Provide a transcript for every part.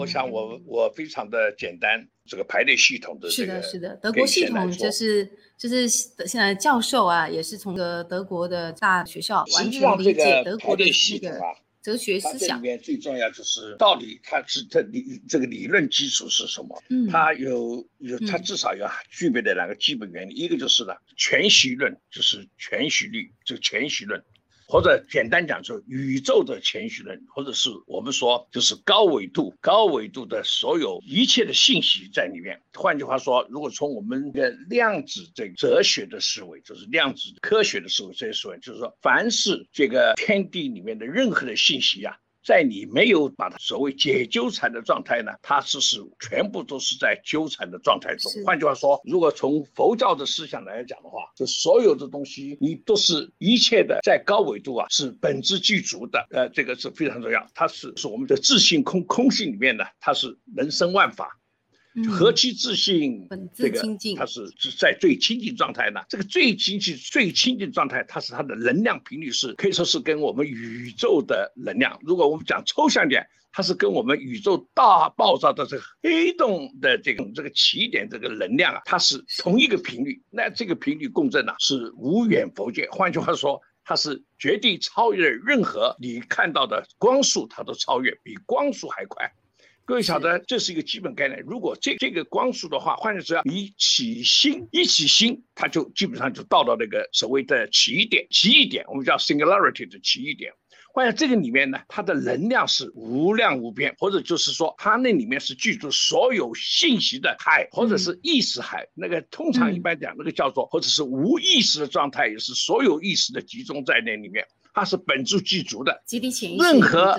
我想我我非常的简单，这个排列系统的是的，是的，德国系统就是就是现在教授啊，也是从个德国的大学校完全理解德国的那个哲学思想。里面最重要就是到底它是这理这个理论基础是什么？嗯，它有有它至少要具备的两个基本原理，一个就是呢全息论，就是全息律，这个全息论。或者简单讲，就宇宙的全息论，或者是我们说就是高维度、高维度的所有一切的信息在里面。换句话说，如果从我们的量子这哲学的思维，就是量子科学的思维这些思维，就是说，凡是这个天地里面的任何的信息啊。在你没有把它所谓解纠缠的状态呢，它是是全部都是在纠缠的状态中。换句话说，如果从佛教的思想来讲的话，就所有的东西你都是一切的在高维度啊，是本质具足的。呃，这个是非常重要，它是是我们的自性空空性里面呢，它是能生万法。何其自信，这个它是是在最亲近状态呢？这个最亲近、最亲近状态，它是它的能量频率是可以说是跟我们宇宙的能量。如果我们讲抽象点，它是跟我们宇宙大爆炸的这个黑洞的这种这个起点这个能量啊，它是同一个频率。那这个频率共振呢，是无远佛界。换句话说，它是绝对超越任何你看到的光速，它都超越，比光速还快。各位晓得，这是一个基本概念。如果这这个光速的话，换句话说，你起心一起心，它就基本上就到了那个所谓的起点、起异点，我们叫 singularity 的起异点。换言这个里面呢，它的能量是无量无边，或者就是说，它那里面是居住所有信息的海，或者是意识海。那个通常一般讲，那个叫做或者是无意识的状态，也是所有意识的集中在那里面。它是本质具足的，任何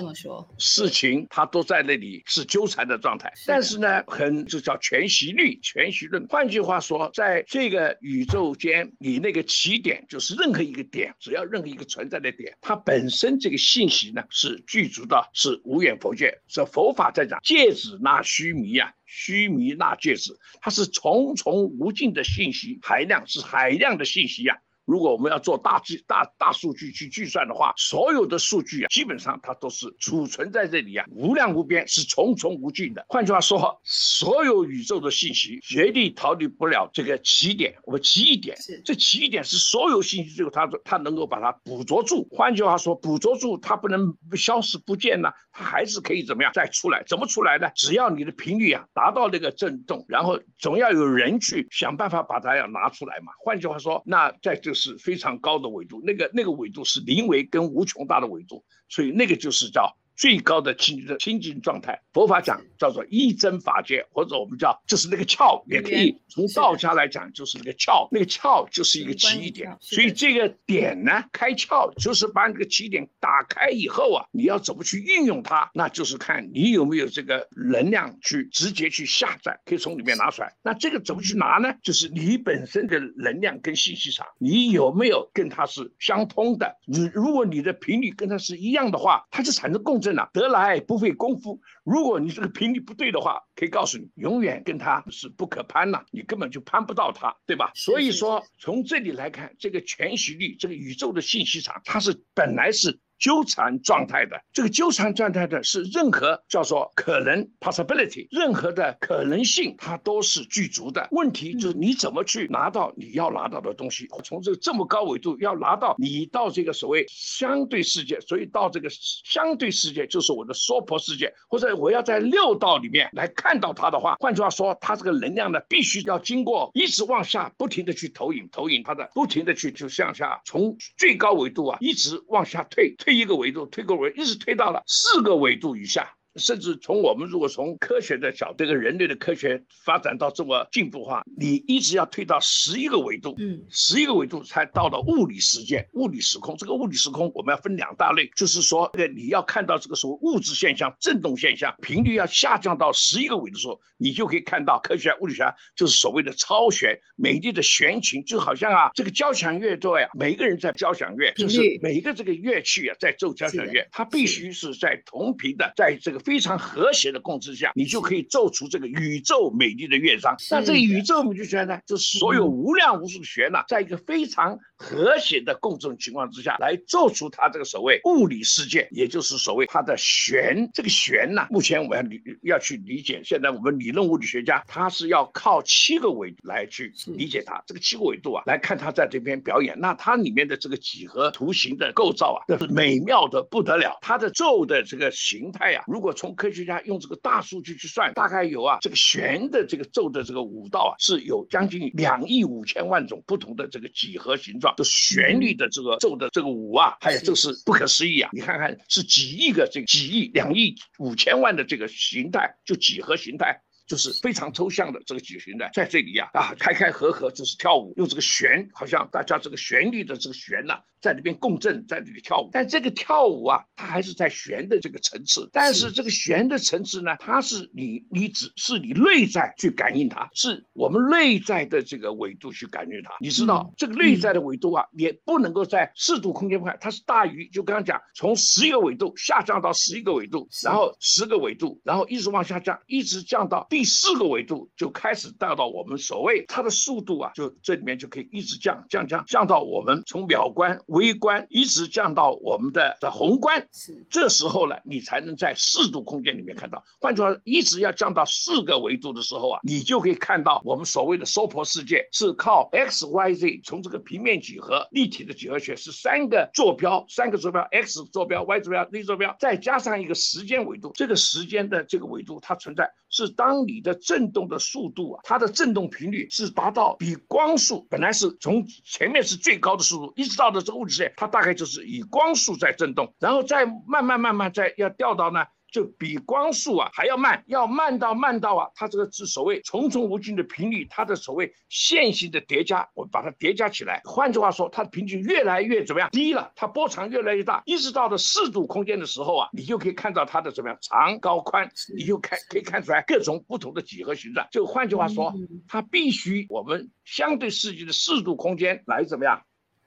事情它都在那里是纠缠的状态。但是呢，很就叫全息律、全息论。换句话说，在这个宇宙间，你那个起点就是任何一个点，只要任何一个存在的点，它本身这个信息呢是具足的，是无远佛界。是佛法在讲戒指纳须弥呀，须弥纳戒指，它是重重无尽的信息海量，是海量的信息呀。如果我们要做大计大大数据去计算的话，所有的数据啊，基本上它都是储存在这里啊，无量无边，是重重无尽的。换句话说，所有宇宙的信息绝对逃离不了这个起点，我们起点。这起点是所有信息最后它它能够把它捕捉住。换句话说，捕捉住它不能消失不见呢，它还是可以怎么样再出来？怎么出来呢？只要你的频率啊达到那个震动，然后总要有人去想办法把它要拿出来嘛。换句话说，那在这。是非常高的纬度，那个那个纬度是零维跟无穷大的纬度，所以那个就是叫。最高的清的清净状态，佛法讲叫做一真法界，或者我们叫就是那个窍，也可以从道家来讲就是那个窍，那个窍就是一个起点。所以这个点呢，开窍就是把这个起点打开以后啊，你要怎么去运用它，那就是看你有没有这个能量去直接去下载，可以从里面拿出来。那这个怎么去拿呢？就是你本身的能量跟信息场，你有没有跟它是相通的？你如果你的频率跟它是一样的话，它就产生共。真的得来不费功夫。如果你这个频率不对的话，可以告诉你，永远跟他是不可攀了，你根本就攀不到他，对吧？所以说，从这里来看，这个全息率，这个宇宙的信息场，它是本来是。纠缠状态的这个纠缠状态的是任何叫做可能 possibility，任何的可能性它都是具足的。问题就是你怎么去拿到你要拿到的东西？从这个这么高纬度要拿到你到这个所谓相对世界，所以到这个相对世界就是我的娑婆世界，或者我要在六道里面来看到它的话，换句话说，它这个能量呢，必须要经过一直往下不停的去投影，投影它的不停的去就向下，从最高纬度啊一直往下退退。一个维度推个维，一直推到了四个维度以下。甚至从我们如果从科学的角度，这个人类的科学发展到这么进步化，你一直要推到十一个维度，嗯，十一个维度才到了物理世界、物理时空。这个物理时空我们要分两大类，就是说，这个你要看到这个所谓物质现象、振动现象，频率要下降到十一个维度的时候，你就可以看到科学、物理学就是所谓的超弦、美丽的弦琴，就好像啊，这个交响乐队啊，每一个人在交响乐，就是每一个这个乐器啊在奏交响乐，它必须是在同频的，在这个。非常和谐的共识下，你就可以奏出这个宇宙美丽的乐章。那这个宇宙美丽的弦呢，就是所有无量无数的弦呢，在一个非常和谐的共振情况之下来做出它这个所谓物理世界，也就是所谓它的弦。这个弦呢，目前我们要理要去理解。现在我们理论物理学家他是要靠七个维度来去理解它。这个七个维度啊，来看它在这边表演。那它里面的这个几何图形的构造啊，这是美妙的不得了。它的宙的这个形态啊，如果从科学家用这个大数据去算，大概有啊，这个弦的这个宙的这个五道啊，是有将近两亿五千万种不同的这个几何形状的旋律的这个奏的这个舞啊，还有这是不可思议啊！你看看是几亿个这个几亿两亿五千万的这个形态，就几何形态。就是非常抽象的这个几何的，在这里呀啊开开合合就是跳舞，用这个弦，好像大家这个旋律的这个弦呐，在那边共振，在这里跳舞。但这个跳舞啊，它还是在弦的这个层次。但是这个弦的层次呢，它是你你只是你内在去感应它，是我们内在的这个维度去感应它。你知道这个内在的维度啊，也不能够在四度空间看，它是大于就刚刚讲，从十一个纬度下降到十一个纬度，然后十个纬度，然后一直往下降，一直降到第。四个维度就开始带到我们所谓它的速度啊，就这里面就可以一直降降降降到我们从秒观、微观一直降到我们的的宏观。是这时候呢，你才能在四度空间里面看到。换句话说，一直要降到四个维度的时候啊，你就可以看到我们所谓的娑婆世界是靠 x、y、z 从这个平面几何、立体的几何学是三个坐标，三个坐标 x 坐标、y 坐标、z 坐标，再加上一个时间维度。这个时间的这个维度它存在是当你。的振动的速度啊，它的振动频率是达到比光速本来是从前面是最高的速度，一直到的这个物质线，它大概就是以光速在振动，然后再慢慢慢慢再要掉到呢。就比光速啊还要慢，要慢到慢到啊，它这个是所谓重重无尽的频率，它的所谓线性的叠加，我把它叠加起来。换句话说，它的频率越来越怎么样低了，它波长越来越大，一直到了四度空间的时候啊，你就可以看到它的怎么样长高宽，你就看可以看出来各种不同的几何形状。就换句话说，它必须我们相对世界的四度空间来怎么样？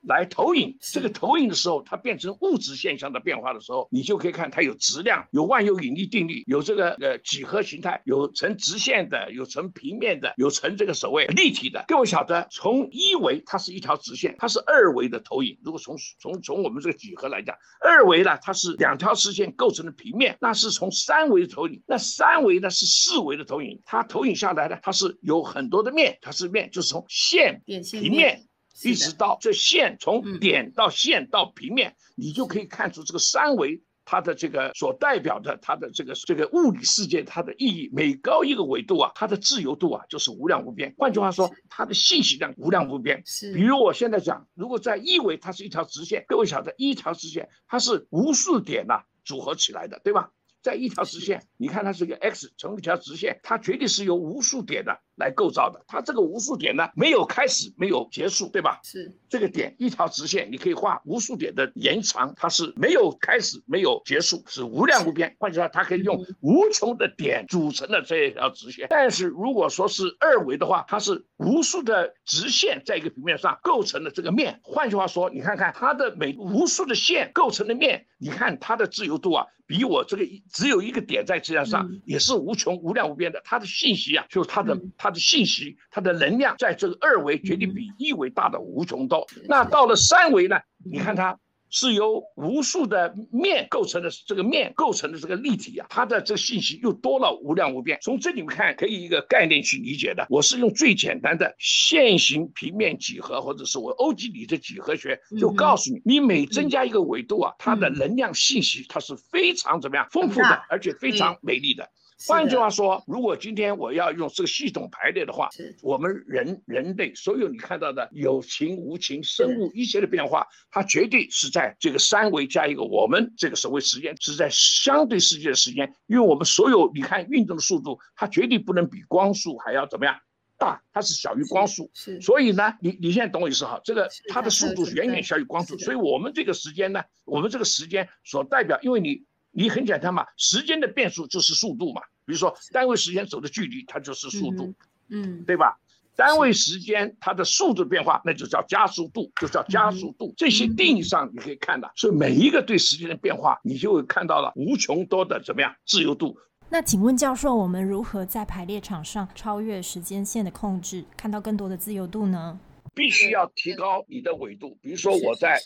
来投影这个投影的时候，它变成物质现象的变化的时候，你就可以看它有质量，有万有引力定律，有这个呃几何形态，有成直线的，有成平面的，有成这个所谓立体的。各位晓得，从一维它是一条直线，它是二维的投影。如果从从从我们这个几何来讲，二维呢它是两条直线构成的平面，那是从三维的投影。那三维呢是四维的投影，它投影下来呢，它是有很多的面，它是面就是从线平面。一直到这线从点到线到平面，你就可以看出这个三维它的这个所代表的它的这个这个物理世界它的意义。每高一个维度啊，它的自由度啊就是无量无边。换句话说，它的信息量无量无边。是，比如我现在讲，如果在一维它是一条直线，各位晓得一条直线它是无数点呐组合起来的，对吧？在一条直线，你看它是一个 x 成一条直线，它绝对是由无数点的来构造的。它这个无数点呢，没有开始，没有结束，对吧？是这个点一条直线，你可以画无数点的延长，它是没有开始，没有结束，是无量无边。换句话说，它可以用无穷的点组成的这一条直线。但是如果说是二维的话，它是无数的直线在一个平面上构成的这个面。换句话说，你看看它的每无数的线构成的面，你看它的自由度啊。比我这个一只有一个点在质量上，也是无穷无量无边的。它的信息啊，就是它的它的信息，它的能量，在这个二维绝对比一维大的无穷多。那到了三维呢？你看它。是由无数的面构成的，这个面构成的这个立体啊，它的这个信息又多了无量无边。从这里面看，可以一个概念去理解的。我是用最简单的线形平面几何，或者是我欧几里的几何学，就告诉你，你每增加一个维度啊，它的能量信息它是非常怎么样丰富的，而且非常美丽的。换句话说，如果今天我要用这个系统排列的话，我们人人类所有你看到的有情无情生物一切的变化，它绝对是在这个三维加一个我们这个所谓时间，是在相对世界的时间，因为我们所有你看运动的速度，它绝对不能比光速还要怎么样大，它是小于光速。是，所以呢，你你现在懂我意思哈？这个它的速度远远小于光速，所以我们这个时间呢，我们这个时间所代表，因为你。你很简单嘛，时间的变数就是速度嘛。比如说单位时间走的距离，它就是速度，嗯，对吧？单位时间它的速度变化，那就叫加速度，就叫加速度。这些定义上你可以看到，所以每一个对时间的变化，你就会看到了无穷多的怎么样自由度。那请问教授，我们如何在排列场上超越时间线的控制，看到更多的自由度呢？必须要提高你的纬度。比如说我在，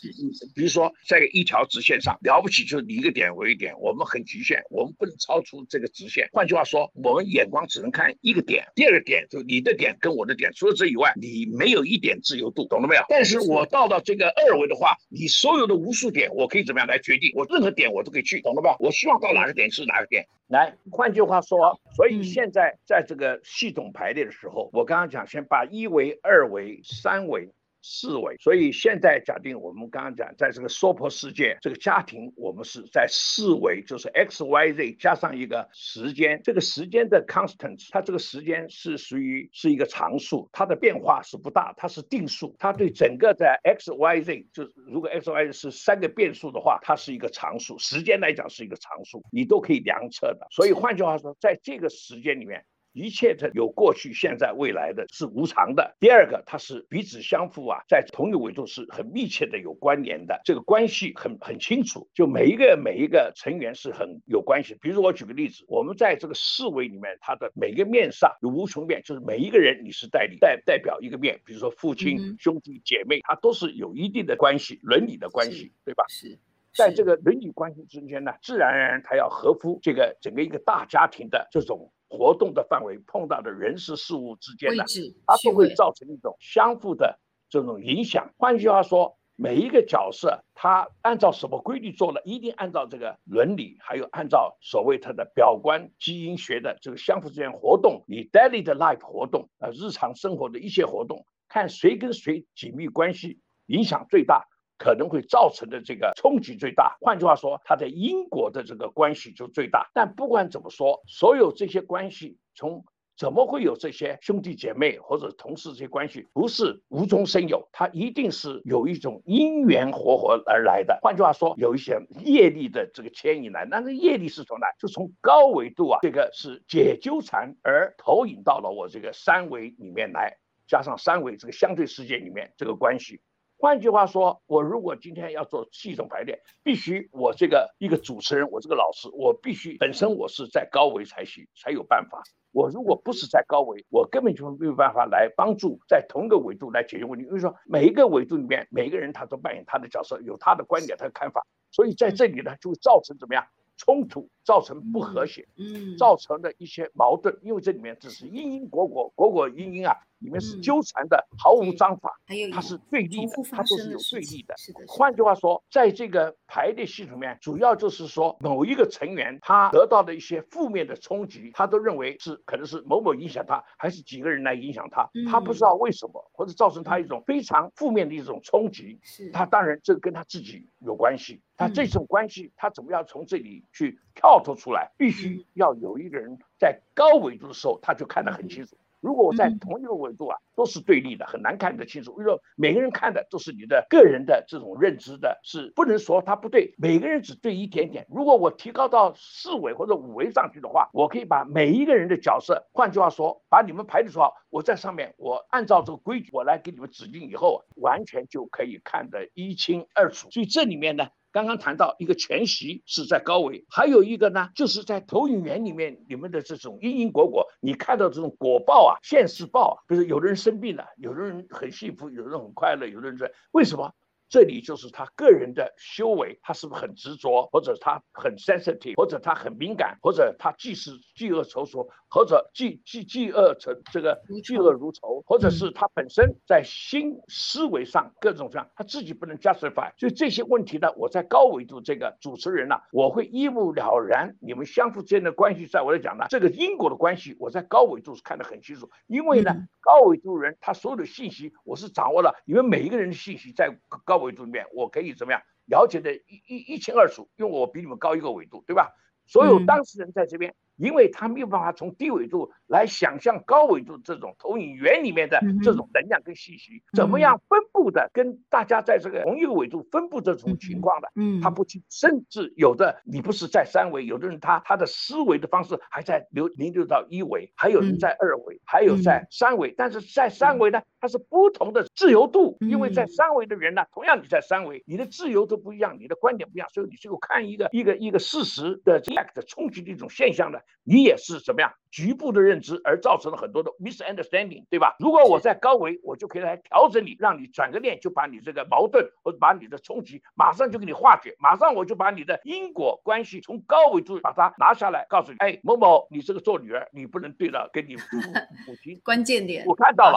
比如说在一条直线上，了不起就是你一个点为一点，我们很局限，我们不能超出这个直线。换句话说，我们眼光只能看一个点，第二个点就你的点跟我的点，除了这以外，你没有一点自由度，懂了没有？但是我到了这个二维的话，你所有的无数点，我可以怎么样来决定？我任何点我都可以去，懂了吧？我希望到哪个点是哪个点。来，换句话说，所以现在在这个系统排列的时候，我刚刚讲，先把一维、二维、三维。四维，所以现在假定我们刚刚讲，在这个娑婆世界，这个家庭，我们是在四维，就是 x y z 加上一个时间，这个时间的 constant，它这个时间是属于是一个常数，它的变化是不大，它是定数，它对整个的 x y z，就是如果 x y z 是三个变数的话，它是一个常数，时间来讲是一个常数，你都可以量测的。所以换句话说，在这个时间里面。一切的有过去、现在、未来的是无常的。第二个，它是彼此相互啊，在同一个维度是很密切的有关联的，这个关系很很清楚。就每一个每一个成员是很有关系。比如我举个例子，我们在这个四维里面，它的每个面上有无穷面，就是每一个人你是代理代代表一个面。比如说父亲、兄弟姐妹，它都是有一定的关系，伦理的关系，对吧？是，在这个伦理关系之间呢，自然而然它要合乎这个整个一个大家庭的这种。活动的范围碰到的人事事物之间的，它都会造成一种相互的这种影响。换句话说，每一个角色他按照什么规律做了，一定按照这个伦理，还有按照所谓他的表观基因学的这个相互之间活动，你 daily 的 life 活动，呃，日常生活的一些活动，看谁跟谁紧密关系影响最大。可能会造成的这个冲击最大，换句话说，它的因果的这个关系就最大。但不管怎么说，所有这些关系，从怎么会有这些兄弟姐妹或者同事这些关系，不是无中生有，它一定是有一种因缘活活而来的。换句话说，有一些业力的这个牵引来，那个业力是从哪？就从高维度啊，这个是解纠缠而投影到了我这个三维里面来，加上三维这个相对世界里面这个关系。换句话说，我如果今天要做系统排列，必须我这个一个主持人，我这个老师，我必须本身我是在高维才行，才有办法。我如果不是在高维，我根本就没有办法来帮助在同一个维度来解决问题。因为说每一个维度里面，每一个人他都扮演他的角色，有他的观点、他的看法，所以在这里呢，就会造成怎么样冲突，造成不和谐，嗯，造成的一些矛盾。因为这里面只是因因果果，果果因因啊。里面是纠缠的，毫无章法，它是对立的，它都是有对立的。换句话说，在这个排列系统里面，主要就是说某一个成员他得到的一些负面的冲击，他都认为是可能是某某影响他，还是几个人来影响他，他不知道为什么，或者造成他一种非常负面的一种冲击。他当然这跟他自己有关系，他这种关系他怎么样从这里去跳脱出来？必须要有一个人在高维度的时候，他就看得很清楚。如果我在同一个维度啊，都是对立的，很难看得清楚。因为说每个人看的都是你的个人的这种认知的，是不能说他不对。每个人只对一点点。如果我提高到四维或者五维上去的话，我可以把每一个人的角色，换句话说，把你们排列出好，我在上面，我按照这个规矩，我来给你们指定以后，完全就可以看得一清二楚。所以这里面呢。刚刚谈到一个全息是在高维，还有一个呢，就是在投影源里面，你们的这种因因果果，你看到这种果报啊，现世报啊，比如有的人生病了，有的人很幸福，有的人很快乐，有的人在为什么？这里就是他个人的修为，他是不是很执着，或者他很 sensitive，或者他很敏感，或者他既是嫉恶仇仇，或者嫉嫉嫉恶成这个嫉恶如仇，或者是他本身在心思维上各种各样，他自己不能 justify。所以这些问题呢，我在高维度这个主持人呢，我会一目了然，你们相互之间的关系，在我来讲呢，这个因果的关系，我在高维度是看得很清楚，因为呢，高维度人他所有的信息，我是掌握了，因为每一个人的信息在高。维度里面，我可以怎么样了解的一一一清二楚，因为我比你们高一个维度，对吧？所有当事人在这边。因为他没有办法从低维度来想象高纬度这种投影源里面的这种能量跟信息怎么样分布的，跟大家在这个同一个纬度分布这种情况的，嗯，他不清，甚至有的你不是在三维，有的人他他的思维的方式还在流流流到一维，还有人在二维，还有在三维，但是在三维呢，它是不同的自由度，因为在三维的人呢，同样你在三维，你的自由度不一样，你的观点不一样，所以你最后看一个一个一个事实的冲击的一种现象呢。你也是怎么样局部的认知而造成了很多的 misunderstanding，对吧？如果我在高维，我就可以来调整你，让你转个念，就把你这个矛盾或者把你的冲击马上就给你化解，马上我就把你的因果关系从高维度把它拿下来，告诉你，哎，某某，你这个做女儿，你不能对了跟你母亲 关键点，我看到了。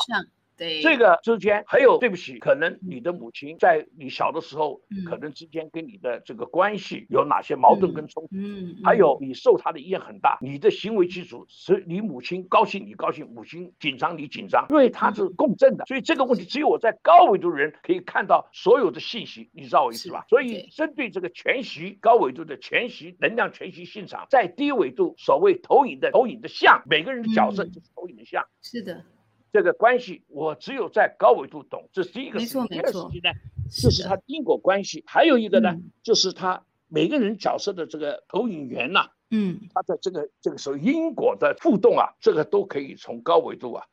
对这个之间还有对不起，可能你的母亲在你小的时候，可能之间跟你的这个关系有哪些矛盾跟冲突？嗯，还有你受她的影响很大，你的行为基础是你母亲高兴你高兴，母亲紧张你紧张，因为它是共振的，所以这个问题只有我在高维度的人可以看到所有的信息，你知道我意思吧？所以针对这个全息高维度的全息能量全息现场，在低维度所谓投影的投影的像，每个人的角色就是投影的像，是的。这个关系，我只有在高维度懂，这是第一个事情。第二个事情呢，就是它因果关系。还有一个呢，就是他每个人角色的这个投影源呐，嗯，他的这个这个时候因果的互动啊，这个都可以从高维度啊，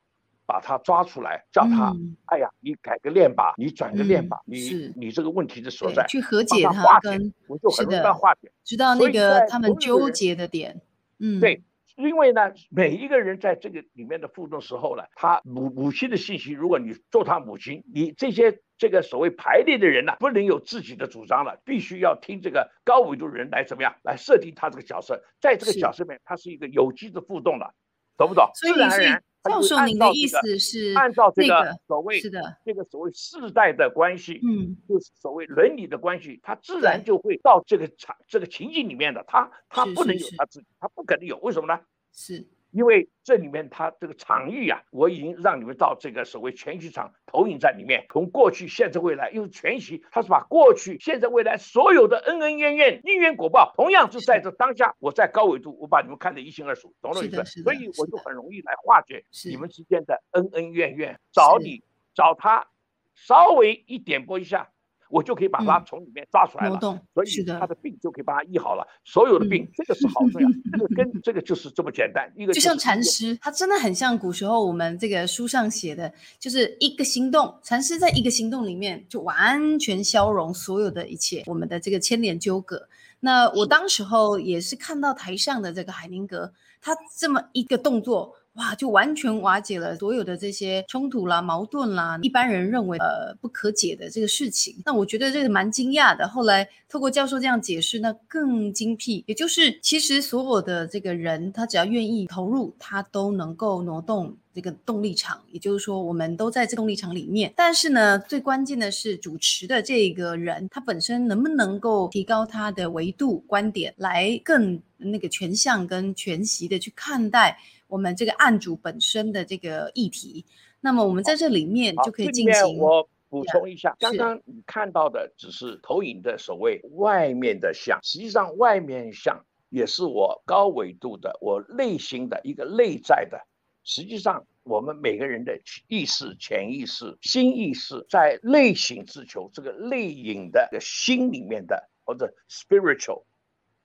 把它抓出来，叫他，哎呀，你改个念吧，你转个念吧，你你这个问题的所在，去和解它，跟我就很容易化解，知道那个他们纠结的点，嗯，对。因为呢，每一个人在这个里面的互动时候呢，他母母亲的信息，如果你做他母亲，你这些这个所谓排列的人呢，不能有自己的主张了，必须要听这个高维度人来怎么样来设定他这个角色，在这个角色里面，他是一个有机的互动的，懂不懂？自然而然。教授，您的意思是按照这个所谓是的这个所谓世代的关系，嗯，就是所谓伦理的关系，他自然就会到这个场这个情境里面的，他他不能有他自己，他不可能有，为什么呢？是。因为这里面它这个场域啊，我已经让你们到这个所谓全息场投影在里面，从过去、现在、未来，因为全息它是把过去、现在、未来所有的恩恩怨怨、因缘果报，同样是在这当下，我在高维度，我把你们看得一清二楚，懂了意思？所以我就很容易来化解你们之间的恩恩怨怨，找你找他，稍微一点拨一下。我就可以把它从里面抓出来了，所以他的病就可以把它医好了。所有的病，这个是好处呀。这个跟这个就是这么简单，一个就像禅师，他真的很像古时候我们这个书上写的，就是一个行动，禅师在一个行动里面就完全消融所有的一切，我们的这个牵连纠葛。那我当时候也是看到台上的这个海宁格，他这么一个动作。哇，就完全瓦解了所有的这些冲突啦、矛盾啦，一般人认为呃不可解的这个事情。那我觉得这个蛮惊讶的。后来透过教授这样解释，那更精辟。也就是其实所有的这个人，他只要愿意投入，他都能够挪动这个动力场。也就是说，我们都在这动力场里面。但是呢，最关键的是主持的这个人，他本身能不能够提高他的维度观点，来更那个全向跟全息的去看待。我们这个案主本身的这个议题，那么我们在这里面就可以进行。我补充一下，刚刚你看到的只是投影的所谓外面的像，实际上外面像也是我高维度的我内心的一个内在的。实际上，我们每个人的意识、潜意识、心意识，在内省自求这个内隐的心里面的，或者 spiritual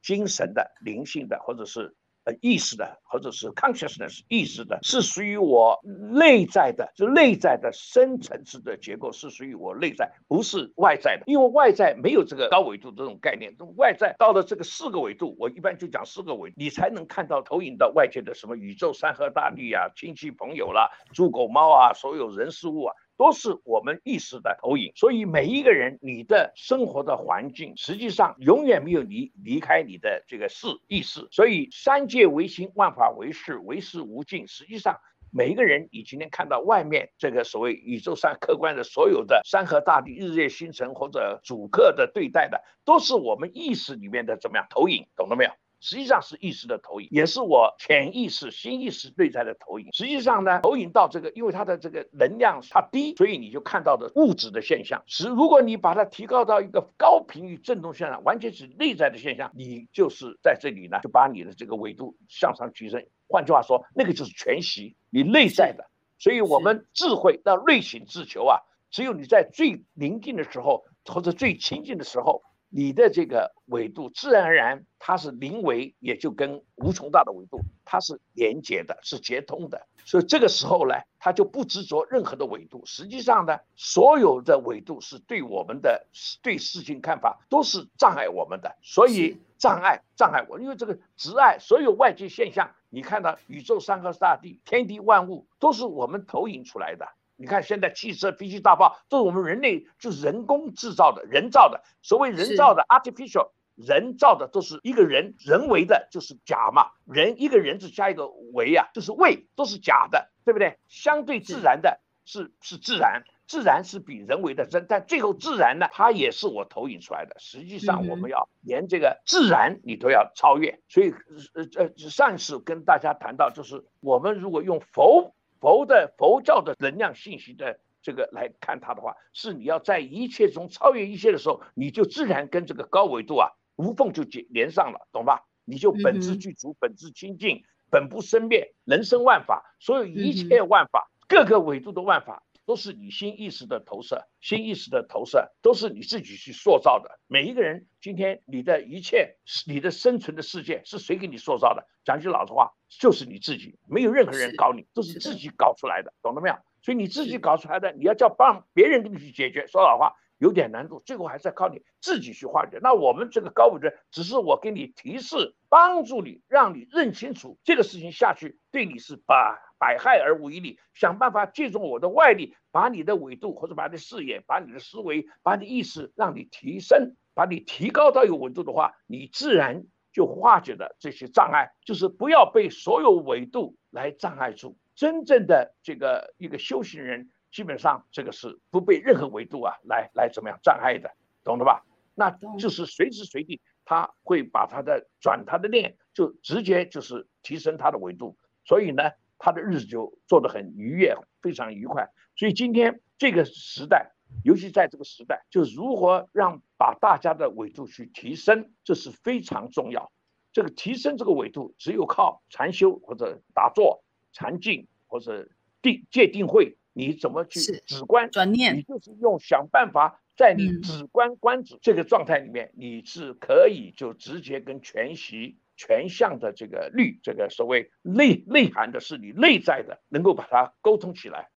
精神的、灵性的，或者是。呃，意识的，或者是 consciousness 意识的，是属于我内在的，是内在的深层次的结构，是属于我内在，不是外在的。因为外在没有这个高维度这种概念，外在到了这个四个维度，我一般就讲四个维度，你才能看到投影到外界的什么宇宙、山河大地啊、亲戚朋友啦、猪狗猫啊、所有人事物啊。都是我们意识的投影，所以每一个人，你的生活的环境，实际上永远没有离离开你的这个事意识。所以三界唯心，万法唯识，唯识无尽。实际上，每一个人，你今天看到外面这个所谓宇宙上客观的所有的山河大地、日月星辰或者主客的对待的，都是我们意识里面的怎么样投影，懂了没有？实际上是意识的投影，也是我潜意识、新意识内在的投影。实际上呢，投影到这个，因为它的这个能量它低，所以你就看到的物质的现象。是如果你把它提高到一个高频率振动现象，完全是内在的现象，你就是在这里呢，就把你的这个维度向上提升。换句话说，那个就是全息，你内在的。所以我们智慧到内省自求啊，只有你在最宁静的时候，或者最清净的时候。你的这个维度自然而然，它是零维，也就跟无穷大的维度，它是连接的，是接通的。所以这个时候呢，它就不执着任何的纬度。实际上呢，所有的纬度是对我们的对事情看法都是障碍我们的。所以障碍障碍我，因为这个执爱，所有外界现象，你看到宇宙山河大地、天地万物，都是我们投影出来的。你看现在汽车、飞机、大炮，都是我们人类就是人工制造的、人造的。所谓人造的 （artificial）。人造的都是一个人人为的，就是假嘛。人一个人字加一个为啊，就是为，都是假的，对不对？相对自然的是是自然，自然是比人为的真，但最后自然呢，它也是我投影出来的。实际上我们要连这个自然你都要超越。所以呃呃，上次跟大家谈到，就是我们如果用佛佛的佛教的能量信息的。这个来看它的话，是你要在一切中超越一切的时候，你就自然跟这个高维度啊无缝就结连上了，懂吧？你就本质具足，本质清净，本不生灭，人生万法，所有一切万法，各个维度的万法，都是你新意识的投射，新意识的投射都是你自己去塑造的。每一个人今天你的一切，你的生存的世界是谁给你塑造的？讲句老实话，就是你自己，没有任何人搞你，都是自己搞出来的，懂了没有？所以你自己搞出来的，你要叫帮别人给你去解决，说老实话有点难度，最后还是要靠你自己去化解。那我们这个高维的，只是我给你提示，帮助你，让你认清楚这个事情下去对你是百百害而无一利。想办法借助我的外力，把你的维度或者把你的视野、把你的思维、把你的意识让你提升，把你提高到一个维度的话，你自然就化解了这些障碍，就是不要被所有维度来障碍住。真正的这个一个修行人，基本上这个是不被任何维度啊来来怎么样障碍的，懂了吧？那就是随时随地他会把他的转他的念，就直接就是提升他的维度，所以呢，他的日子就做得很愉悦，非常愉快。所以今天这个时代，尤其在这个时代，就如何让把大家的维度去提升，这是非常重要。这个提升这个维度，只有靠禅修或者打坐。禅静或者定界定会，你怎么去止观转念？你就是用想办法，在你止观观止这个状态里面，你是可以就直接跟全息全项的这个律，这个所谓内内涵的是你内在的，能够把它沟通起来。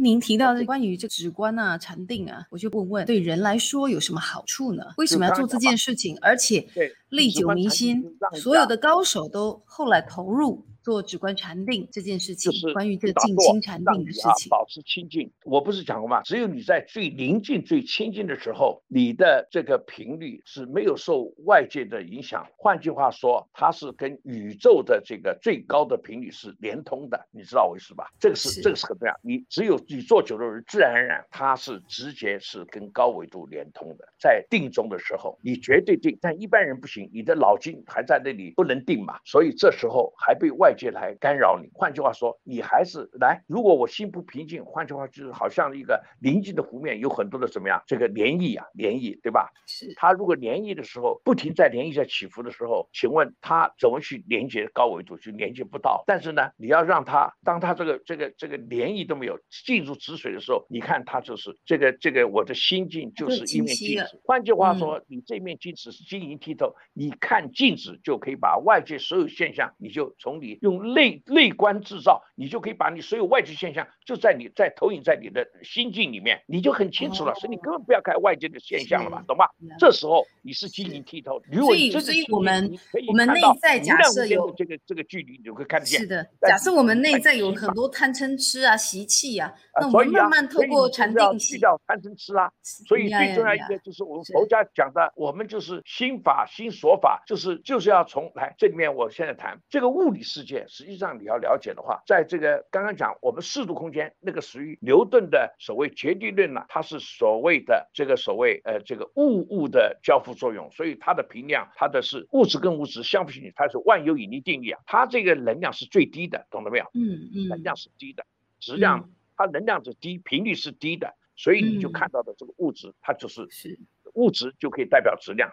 您提到的关于这直观啊、禅定啊，我就问问，对人来说有什么好处呢？为什么要做这件事情？而且历久弥新，所有的高手都后来投入。做止观禅定这件事情，就是关于这个静心禅定的事情，保持清净。我不是讲过吗？只有你在最宁静、最清净的时候，你的这个频率是没有受外界的影响。换句话说，它是跟宇宙的这个最高的频率是连通的。你知道我意思吧？这个是这个是很重要。你只有你做久了人，自然而然它是直接是跟高维度连通的。在定中的时候，你绝对定，但一般人不行，你的脑筋还在那里不能定嘛。所以这时候还被外界来干扰你。换句话说，你还是来。如果我心不平静，换句话就是好像一个宁静的湖面，有很多的怎么样？这个涟漪啊，涟漪，对吧？是。它如果涟漪的时候，不停在涟漪在起伏的时候，请问它怎么去连接高维度？就连接不到。但是呢，你要让它，当它这个这个这个涟漪都没有进入止水的时候，你看它就是这个这个我的心境就是一面镜子。换句话说，你这面镜子是晶莹剔透，你看镜子就可以把外界所有现象，你就从你。用内内观制造，你就可以把你所有外界现象就在你在投影在你的心境里面，你就很清楚了。所以你根本不要看外界的现象了嘛，懂吧？这时候你是晶莹剔透。所以，所以我们我们内在假设有这个这个距离，你就会看得见。是的，假设我们内在有很多贪嗔痴啊、习气啊，那我们慢慢透过禅定去掉贪嗔痴啊。所以最重要一个就是我们佛家讲的，我们就是心法、心所法，就是就是要从来这里面，我现在谈这个物理世界。实际上你要了解的话，在这个刚刚讲我们四度空间那个属于牛顿的所谓绝对论呢，它是所谓的这个所谓呃这个物物的交互作用，所以它的频量它的是物质跟物质相互吸引，它是万有引力定律啊，它这个能量是最低的，懂了没有？嗯嗯，能量是低的，质量它能量是低，频率是低的，所以你就看到的这个物质它就是是。物质就可以代表质量，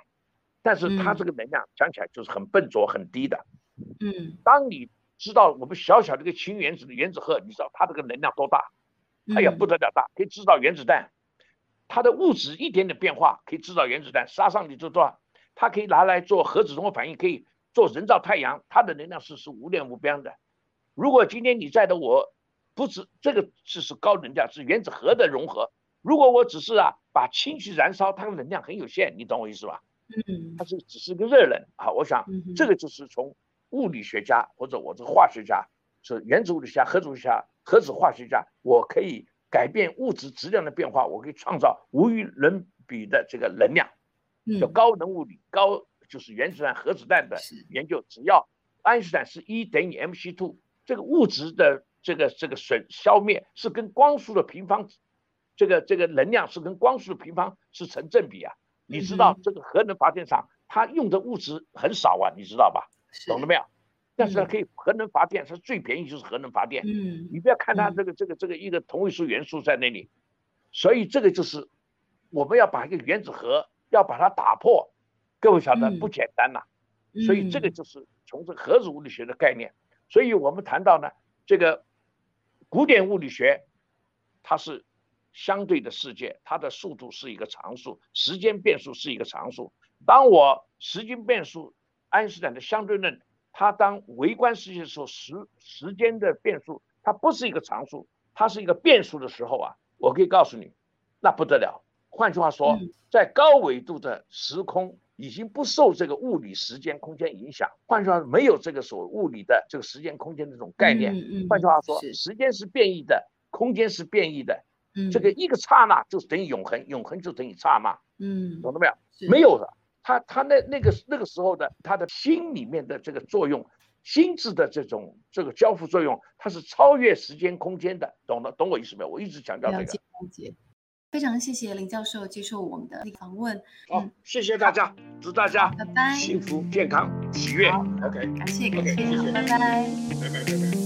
但是它这个能量讲起来就是很笨拙很低的。嗯，当你知道我们小小的一个氢原子的原子核，你知道它这个能量多大？哎呀不得了大，可以制造原子弹。它的物质一点点变化可以制造原子弹，杀伤力就多。它可以拿来做核子融合反应，可以做人造太阳。它的能量是是无量无边的。如果今天你在的我，不止这个是是高能量，是原子核的融合。如果我只是啊把氢去燃烧，它的能量很有限，你懂我意思吧？嗯，它是只是个热能啊。我想这个就是从物理学家或者我这个化学家，是原子物理学家、核子物理学家、核子化学家，我可以改变物质质量的变化，我可以创造无与伦比的这个能量，叫高能物理。高就是原子弹、核子弹的研究，只要爱因斯坦是一等于 mc two，这个物质的这个这个损消灭是跟光速的平方。这个这个能量是跟光速的平方是成正比啊！你知道这个核能发电厂它用的物质很少啊，你知道吧？懂了没有？但是它可以核能发电，它最便宜就是核能发电。嗯，你不要看它这个这个这个一个同位素元素在那里，所以这个就是我们要把一个原子核要把它打破，各位晓得不简单呐。所以这个就是从这核子物理学的概念。所以我们谈到呢，这个古典物理学它是。相对的世界，它的速度是一个常数，时间变数是一个常数。当我时间变数，爱因斯坦的相对论，它当微观世界的时候，时时间的变数它不是一个常数，它是一个变数的时候啊，我可以告诉你，那不得了。换句话说，在高纬度的时空已经不受这个物理时间空间影响。换句话说，没有这个所谓物理的这个时间空间这种概念。换句话说，时间是变异的，空间是变异的。这个一个刹那就是等于永恒，永恒就等于刹那，嗯，懂了没有？没有的，他他那那个那个时候的他的心里面的这个作用，心智的这种这个交付作用，它是超越时间空间的，懂了？懂我意思没有？我一直强调这个。了解，了解。非常谢谢林教授接受我们的访问。好，谢谢大家，祝大家拜拜，幸福、健康、喜悦。OK，感谢感谢，拜拜，拜拜拜拜。